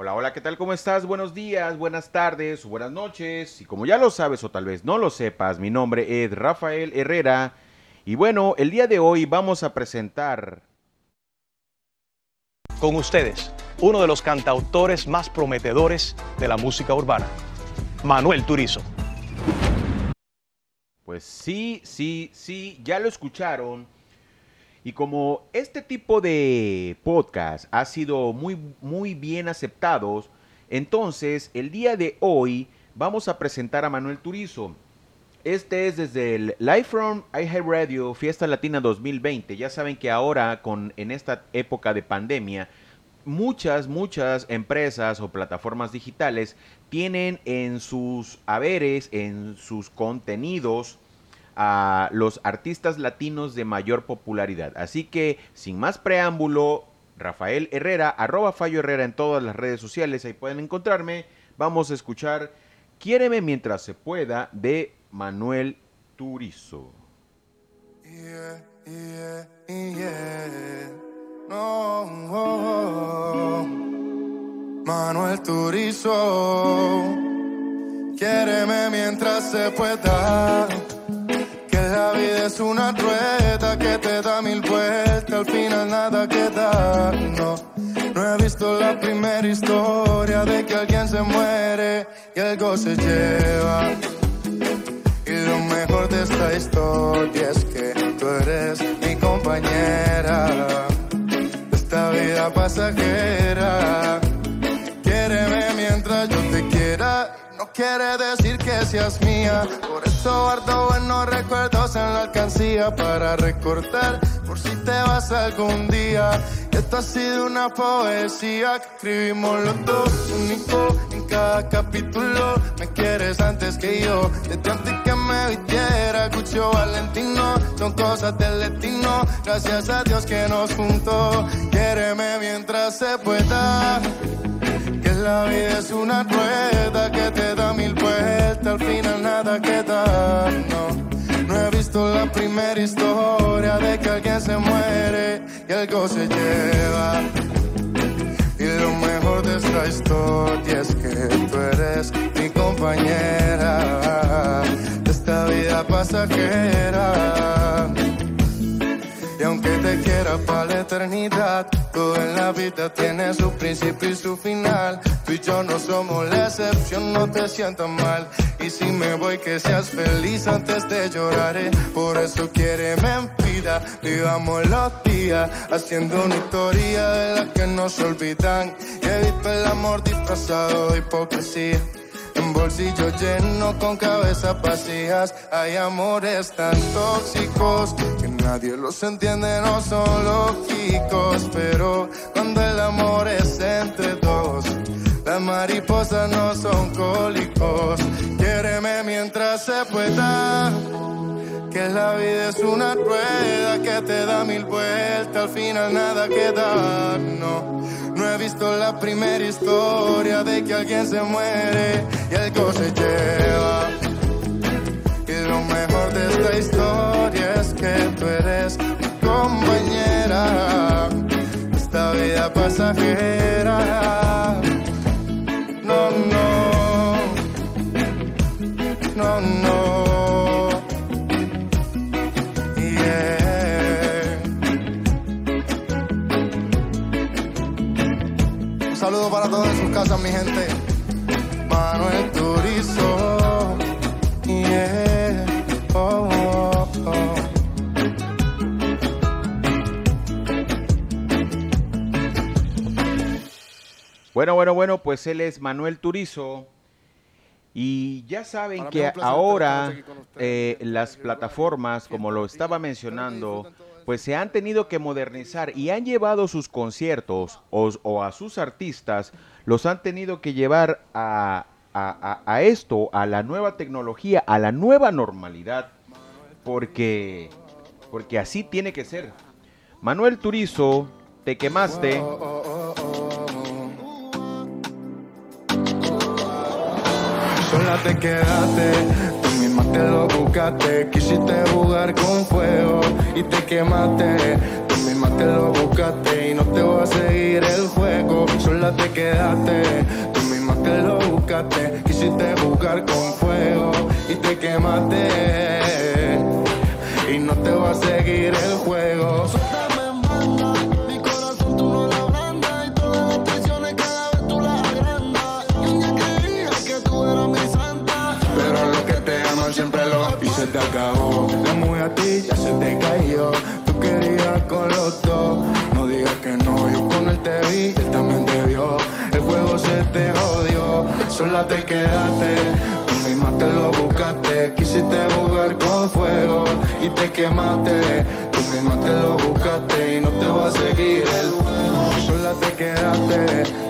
Hola, hola, ¿qué tal? ¿Cómo estás? Buenos días, buenas tardes, buenas noches. Y como ya lo sabes o tal vez no lo sepas, mi nombre es Rafael Herrera. Y bueno, el día de hoy vamos a presentar... Con ustedes, uno de los cantautores más prometedores de la música urbana, Manuel Turizo. Pues sí, sí, sí, ya lo escucharon. Y como este tipo de podcast ha sido muy, muy bien aceptados, entonces el día de hoy vamos a presentar a Manuel Turizo. Este es desde el Live from Radio Fiesta Latina 2020. Ya saben que ahora, con, en esta época de pandemia, muchas, muchas empresas o plataformas digitales tienen en sus haberes, en sus contenidos, a los artistas latinos de mayor popularidad. Así que, sin más preámbulo, Rafael Herrera, arroba Fallo Herrera en todas las redes sociales, ahí pueden encontrarme. Vamos a escuchar Quiéreme mientras se pueda de Manuel Turizo. Manuel Turizo, quiéreme mientras se pueda la vida es una rueda que te da mil vueltas, al final nada queda. No, no he visto la primera historia de que alguien se muere y algo se lleva. Y lo mejor de esta historia es que tú eres mi compañera. Esta vida pasajera. Quiéreme mientras yo te quiera. No quiere decir que seas mía. Por eso guardo buenos recuerdos en la alcancía para recortar por si te vas algún día. Esto ha sido una poesía que escribimos los dos, único en cada capítulo. Me quieres antes que yo, desde antes que me vistiera, Cucho Valentino. Son cosas del destino, gracias a Dios que nos juntó. Quiéreme mientras se pueda la vida es una rueda que te da mil vueltas, al final nada queda. No, no he visto la primera historia de que alguien se muere y algo se lleva. Y lo mejor de esta historia es que tú eres mi compañera de esta vida pasajera. Aunque te quiera para la eternidad, todo en la vida tiene su principio y su final. Tú y yo no somos la excepción, no te sientas mal. Y si me voy, que seas feliz antes de llorar. Por eso quiere en vida, vivamos los días, haciendo una historia de la que no se olvidan. He visto el amor disfrazado de hipocresía. En bolsillo lleno con cabezas vacías hay amores tan tóxicos que nadie los entiende, no son lógicos. Pero cuando el amor es entre dos, las mariposas no son cólicos. Quiéreme mientras se pueda. Que la vida es una rueda que te da mil vueltas, al final nada queda, no no he visto la primera historia de que alguien se muere y algo se lleva. Y lo mejor de esta historia que tú eres mi compañera. Esta vida pasajera. No, no. No, no. saludo para todos en sus casas, mi gente. Bueno, bueno, bueno, pues él es Manuel Turizo. Y ya saben que ahora eh, las plataformas, como lo estaba mencionando, pues se han tenido que modernizar y han llevado sus conciertos o, a sus artistas, los han tenido que llevar a, a, esto, a la nueva tecnología, a la nueva normalidad, porque, porque así tiene que ser. Manuel Turizo, te quemaste. Sola te quedaste te lo buscaste. Quisiste jugar con fuego y te quemaste. Tú misma te lo buscaste y no te voy a seguir el juego. Sola te quedaste, tú misma te lo buscaste. Quisiste jugar con fuego y te quemaste. Sola te quedaste. Tú misma te lo buscaste, quisiste jugar con fuego y te quemaste. Tú misma te lo buscaste y no te va a seguir el fuego. Sola te quedaste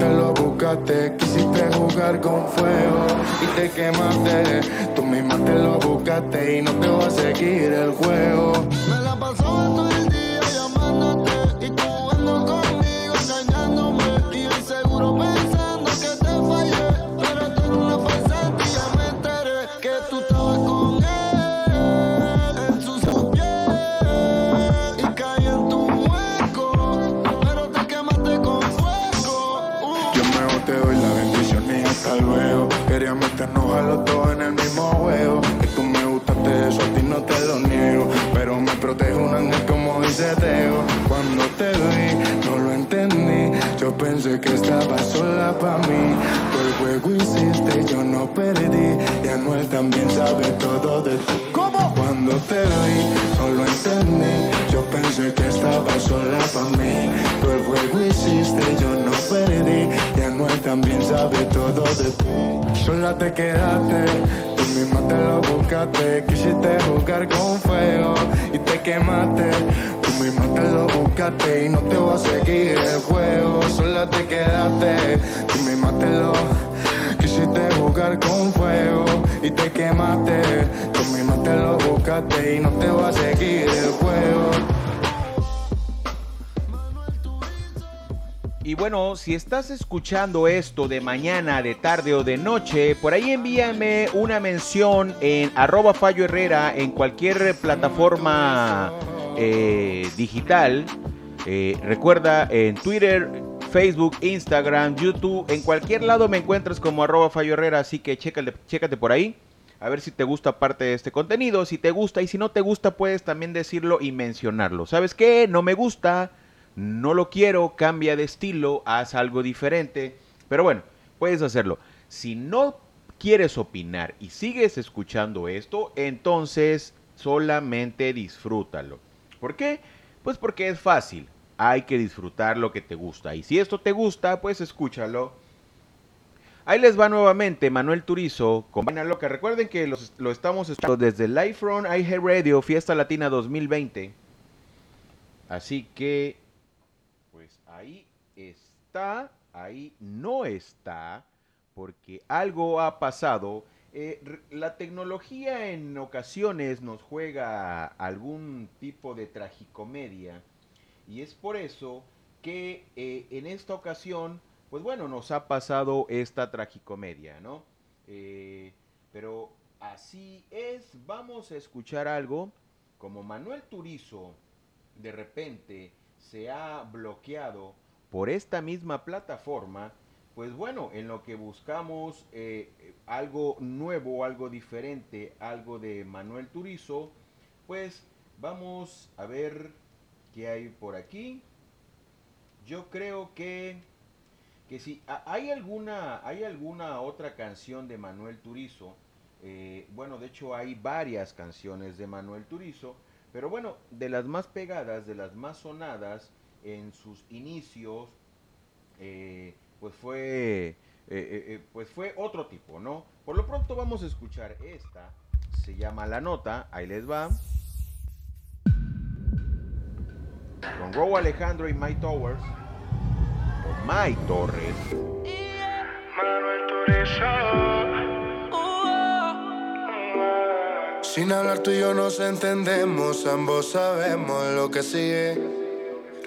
te lo buscaste, quisiste jugar con fuego y te quemaste. Tú misma te lo buscaste y no te voy a seguir el juego. Me la pasó pensé que estaba sola para mí. Todo el juego hiciste, yo no perdí. Y Anuel también sabe todo de ti. ¿Cómo? Cuando te vi, no lo entendí. Yo pensé que estaba sola para mí. Todo el juego hiciste, yo no perdí. Y Anuel también sabe todo de ti. Sola te quedaste, tú misma te lo buscaste. Quisiste jugar con fuego y te quemaste. Tú misma te lo buscaste y no te voy a seguir el juego. Sola te quedaste, tú misma te lo quisiste jugar con fuego y te quemaste. Tú misma te lo buscaste y no te voy a seguir el juego. Y bueno, si estás escuchando esto de mañana, de tarde o de noche, por ahí envíame una mención en arroba Fallo Herrera en cualquier plataforma eh, digital. Eh, recuerda en Twitter, Facebook, Instagram, YouTube, en cualquier lado me encuentras como arroba Fallo Herrera, así que chécate, chécate por ahí. A ver si te gusta parte de este contenido, si te gusta y si no te gusta puedes también decirlo y mencionarlo. ¿Sabes qué? No me gusta no lo quiero, cambia de estilo, haz algo diferente. Pero bueno, puedes hacerlo. Si no quieres opinar y sigues escuchando esto, entonces solamente disfrútalo. ¿Por qué? Pues porque es fácil. Hay que disfrutar lo que te gusta. Y si esto te gusta, pues escúchalo. Ahí les va nuevamente Manuel Turizo con Vaina Loca. Recuerden que lo estamos escuchando desde Live from Radio Fiesta Latina 2020. Así que ahí está, ahí no está, porque algo ha pasado. Eh, la tecnología en ocasiones nos juega algún tipo de tragicomedia y es por eso que eh, en esta ocasión, pues bueno, nos ha pasado esta tragicomedia, ¿no? Eh, pero así es, vamos a escuchar algo como Manuel Turizo de repente se ha bloqueado por esta misma plataforma, pues bueno, en lo que buscamos eh, algo nuevo, algo diferente, algo de Manuel Turizo, pues vamos a ver qué hay por aquí. Yo creo que, que si hay alguna, hay alguna otra canción de Manuel Turizo, eh, bueno, de hecho hay varias canciones de Manuel Turizo, pero bueno, de las más pegadas, de las más sonadas en sus inicios, eh, pues fue eh, eh, pues fue otro tipo, ¿no? Por lo pronto vamos a escuchar esta, se llama La Nota, ahí les va. Con Robo Alejandro y Mike Towers, o Mike Torres. Manuel sin hablar tú y yo nos entendemos, ambos sabemos lo que sigue.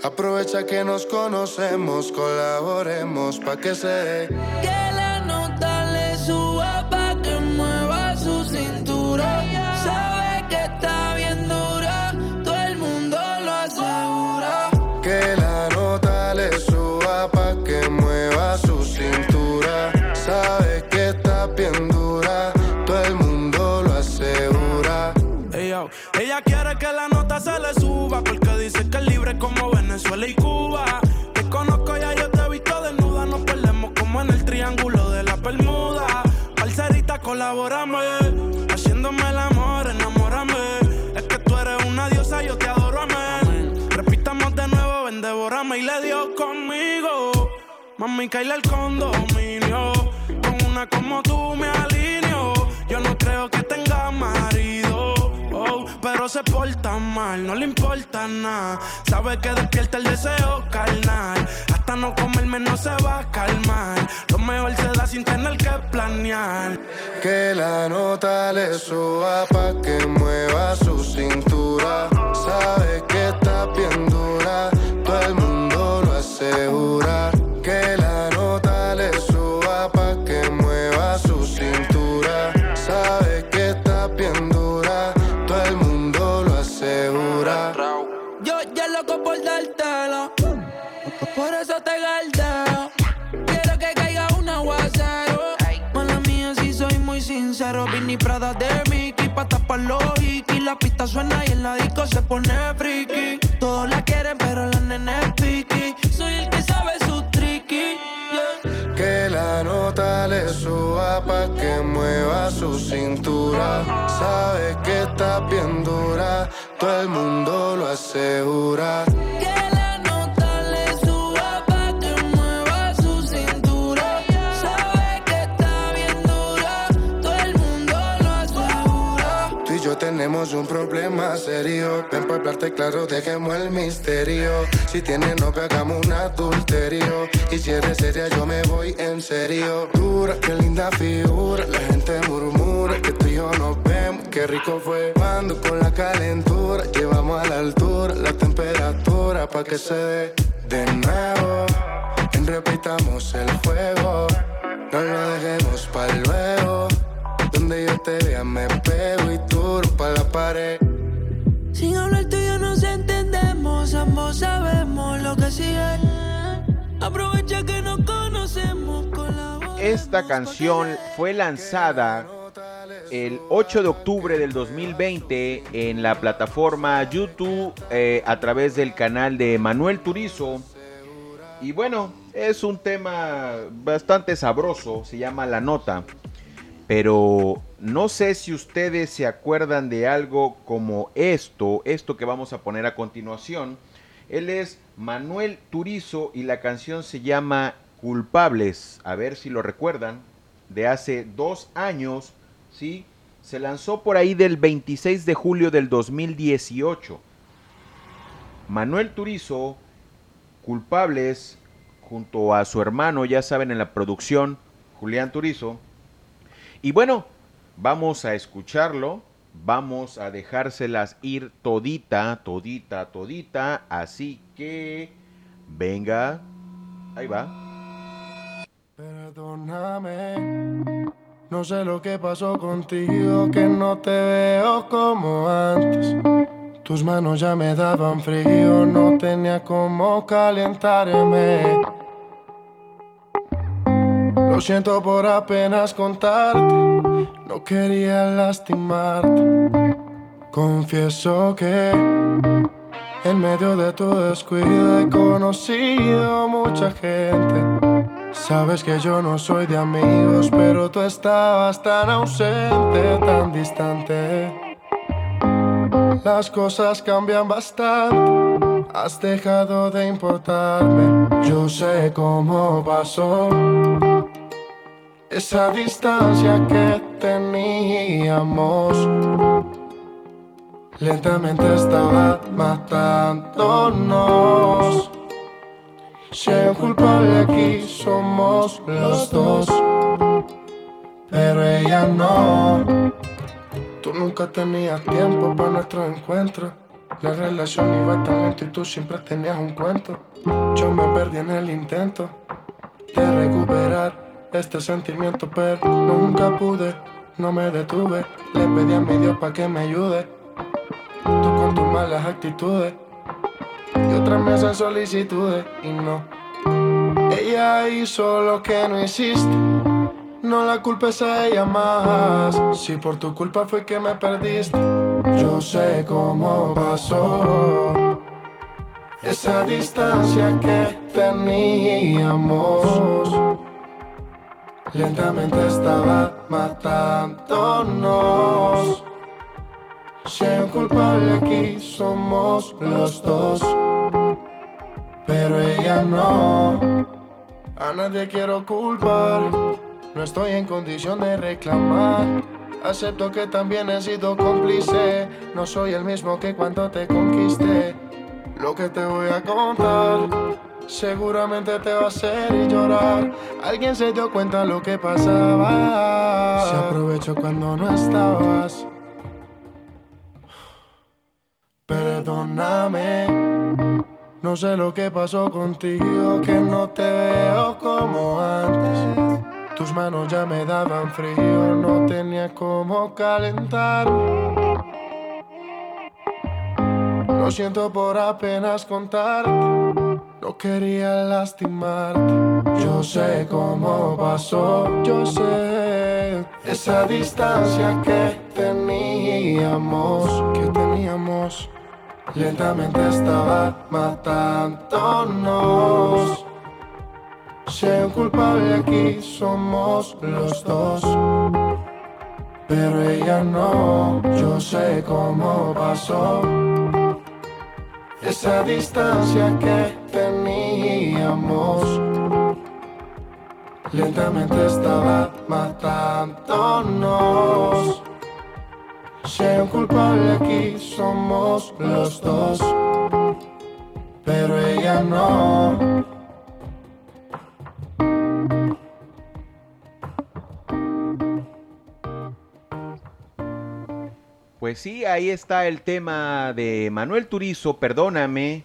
Aprovecha que nos conocemos, colaboremos pa' que se dé. Devórame. Haciéndome el amor, enamórame. Es que tú eres una diosa, yo te adoro, amén. Repitamos de nuevo, ven, devórame y le dio conmigo. Mami, caíle el condominio. Con una como tú me alineo. Yo no creo que tenga marido. Oh, pero se porta mal, no le importa nada. Sabe que despierta el deseo carnal. No comerme no se va a calmar. Lo mejor se da sin tener que planear. Que la nota le suba pa' que mueva su cintura. Sabe que está bien dura, todo el mundo lo asegura. Pone friki. Todos la quieren, pero la nena es piqui. Soy el que sabe su tricky. yeah. Que la nota le suba pa' que mueva su cintura. Sabe que está bien dura, todo el mundo lo asegura. Tenemos un problema serio. Ven para hablarte claro, dejemos el misterio. Si tienes novia, hagamos un adulterio. Y si eres seria, yo me voy en serio. Dura, qué linda figura. La gente murmura que tú y yo nos vemos. Qué rico fue cuando con la calentura llevamos a la altura la temperatura pa' que se dé de nuevo. Repitamos el juego. No lo dejemos para luego. Donde yo te vea me pego y tú pa' la pared. Sin hablar tú y yo nos entendemos, ambos sabemos lo que sigue. Aprovecha que nos conocemos con la voz. Esta canción fue lanzada el 8 de octubre del 2020 en la plataforma YouTube eh, a través del canal de Manuel Turizo. Y bueno, es un tema bastante sabroso, se llama La Nota. Pero no sé si ustedes se acuerdan de algo como esto, esto que vamos a poner a continuación. Él es Manuel Turizo y la canción se llama Culpables. A ver si lo recuerdan. De hace dos años, ¿sí? Se lanzó por ahí del 26 de julio del 2018. Manuel Turizo, Culpables, junto a su hermano, ya saben, en la producción, Julián Turizo. Y bueno, vamos a escucharlo, vamos a dejárselas ir todita, todita, todita, así que venga, ahí va. Perdóname, no sé lo que pasó contigo, que no te veo como antes. Tus manos ya me daban frío, no tenía cómo calentarme. Lo siento por apenas contarte, no quería lastimarte. Confieso que en medio de tu descuido he conocido mucha gente. Sabes que yo no soy de amigos, pero tú estabas tan ausente, tan distante. Las cosas cambian bastante, has dejado de importarme. Yo sé cómo pasó esa distancia que teníamos. Lentamente estaba matándonos. Si hay un culpable aquí somos los dos, pero ella no. Tú nunca tenías tiempo para nuestro encuentro. La relación iba tan lento y tú siempre tenías un cuento. Yo me perdí en el intento de recuperar este sentimiento, pero nunca pude, no me detuve. Le pedí a mi Dios para que me ayude. Tú con tus malas actitudes y otras me hacen solicitudes y no. Ella hizo lo que no hiciste. No la culpes a ella más. Si por tu culpa fue que me perdiste, yo sé cómo pasó. Esa distancia que teníamos. Lentamente estaba matándonos. Si hay culpable aquí, somos los dos. Pero ella no. A nadie quiero culpar. No estoy en condición de reclamar. Acepto que también he sido cómplice. No soy el mismo que cuando te conquisté. Lo que te voy a contar seguramente te va a hacer llorar. Alguien se dio cuenta lo que pasaba. Se aprovechó cuando no estabas. Perdóname. No sé lo que pasó contigo, que no te veo como antes. Tus manos ya me daban frío, no tenía cómo calentar. Lo siento por apenas contar, no quería lastimarte. Yo sé cómo pasó, yo sé esa distancia que teníamos, que teníamos. Lentamente estaba matándonos. Si hay culpable aquí, somos los dos. Pero ella no, yo sé cómo pasó. Esa distancia que teníamos. Lentamente estaba matándonos. Hay un culpable aquí, somos los dos. Pero ella no. Pues sí, ahí está el tema de Manuel Turizo, perdóname.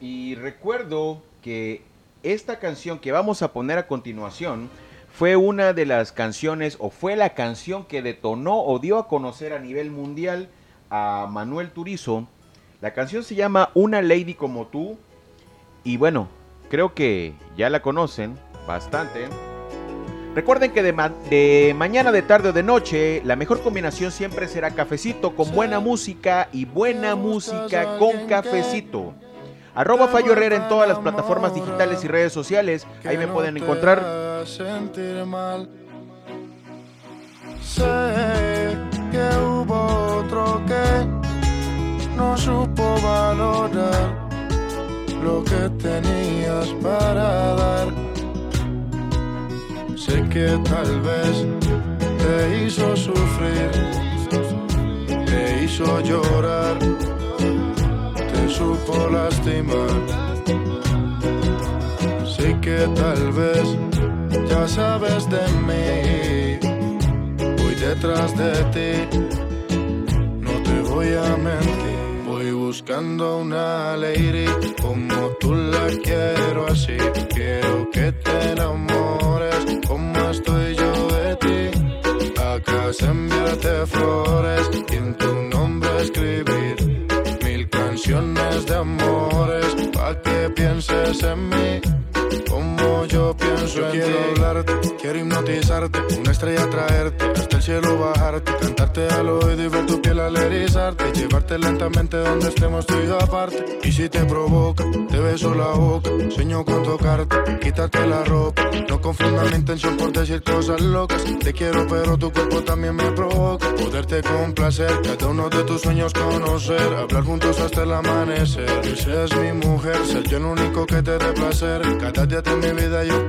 Y recuerdo que esta canción que vamos a poner a continuación fue una de las canciones o fue la canción que detonó o dio a conocer a nivel mundial a Manuel Turizo. La canción se llama Una Lady como tú. Y bueno, creo que ya la conocen bastante. Recuerden que de, mañana, de tarde o de noche, la mejor combinación siempre será cafecito con buena música y buena música con cafecito. Arroba Fallo Herrera en todas las plataformas digitales y redes sociales. Ahí me pueden encontrar. Sé que hubo otro que no supo valorar lo que tenías para dar Sé que tal vez te hizo sufrir, te hizo llorar, supo lastimar. Sé que tal vez ya sabes de mí, voy detrás de ti, no te voy a mentir. Voy buscando una lady como tú la quiero así. Quiero que te enamores estoy yo de ti. Acá enviarte flores en tu nombre escribir canciones de amores pa' que pienses en mí como yo pienso en quiero hablarte, quiero hipnotizarte, una estrella traerte, hasta el cielo bajarte, cantarte al oído y ver tu piel alerizarte, llevarte lentamente donde estemos tú y yo aparte. Y si te provoca, te beso la boca, sueño con tocarte, quitarte la ropa. No confundas mi intención por decir cosas locas. Te quiero, pero tu cuerpo también me provoca. Poderte complacer, cada uno de tus sueños conocer, hablar juntos hasta el amanecer. Que seas mi mujer, ser yo el único que te dé placer. Cada día de mi vida yo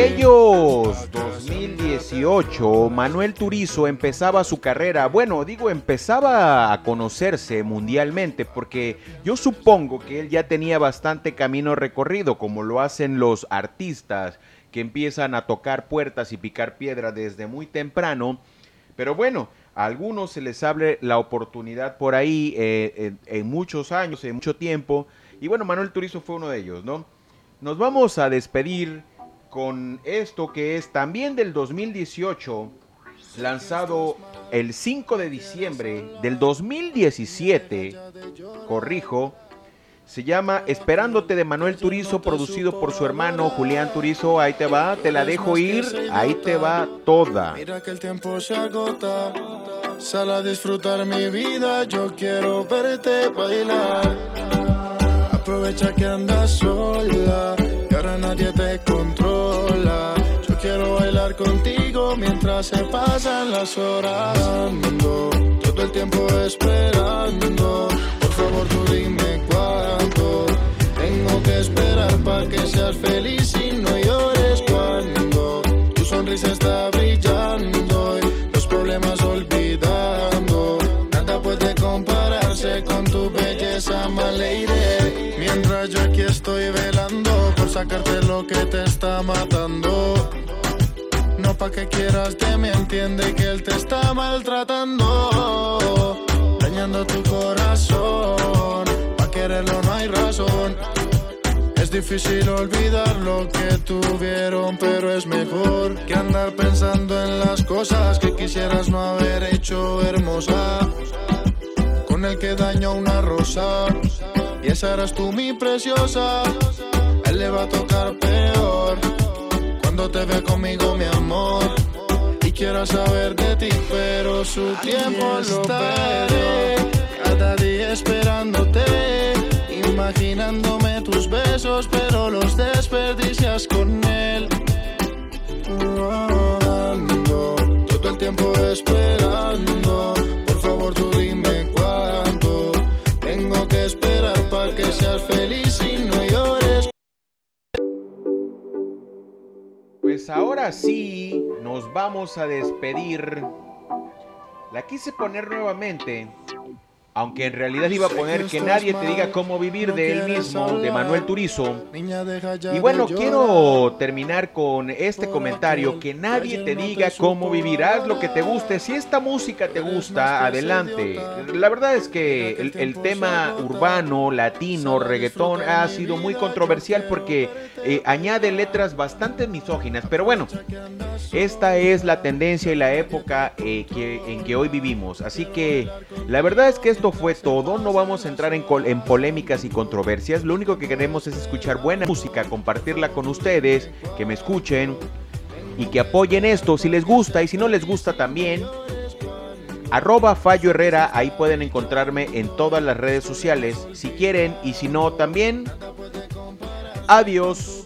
Aquellos 2018, Manuel Turizo empezaba su carrera. Bueno, digo, empezaba a conocerse mundialmente porque yo supongo que él ya tenía bastante camino recorrido, como lo hacen los artistas que empiezan a tocar puertas y picar piedra desde muy temprano. Pero bueno, a algunos se les abre la oportunidad por ahí eh, en, muchos años, en mucho tiempo. Y bueno, Manuel Turizo fue uno de ellos, ¿no? nos vamos a despedir con esto que es también del 2018, lanzado el 5 de diciembre del 2017, corrijo, se llama Esperándote de Manuel Turizo, producido por su hermano Julián Turizo. Ahí te va, te la dejo ir, ahí te va toda. Mira que el tiempo se agota, sal a disfrutar mi vida, yo quiero verte bailar. Aprovecha que andas sola, y ahora nadie te controla. Yo quiero bailar contigo mientras se pasan las horas. Todo el tiempo esperando, por favor tú dime cuánto. Tengo que esperar para que seas feliz y no llores cuando tu sonrisa está brillando y los problemas olvidando. Nada puede compararse con tu belleza, Maleire. Mientras yo aquí estoy velando por sacarte lo que te está matando. No pa' que quieras que me entiende que él te está maltratando. Dañando tu corazón. Pa' quererlo no hay razón. Es difícil olvidar lo que tuvieron, pero es mejor que andar pensando en las cosas que quisieras no haber hecho hermosa. Con el que dañó una rosa, y esa eras tú mi preciosa. Él le va a tocar peor cuando te ve conmigo, mi amor. Y quiero saber de ti, pero su tiempo lo estaré. Cada día esperándote, imaginándome tus besos, pero los desperdicias con él. Ando todo el tiempo esperando. Ahora sí, nos vamos a despedir. La quise poner nuevamente, aunque en realidad iba a poner que nadie te diga cómo vivir de él mismo, de Manuel Turizo. Y bueno, quiero terminar con este comentario, que nadie te diga cómo vivir, haz lo que te guste, si esta música te gusta, adelante. La verdad es que el, el tema urbano, latino, reggaetón ha sido muy controversial porque eh, añade letras bastante misóginas, pero bueno, esta es la tendencia y la época eh, que, en que hoy vivimos. Así que la verdad es que esto fue todo. No vamos a entrar en, en polémicas y controversias. Lo único que queremos es escuchar buena música, compartirla con ustedes, que me escuchen y que apoyen esto si les gusta y si no les gusta también. Arroba Fallo Herrera, ahí pueden encontrarme en todas las redes sociales, si quieren y si no también. Adiós.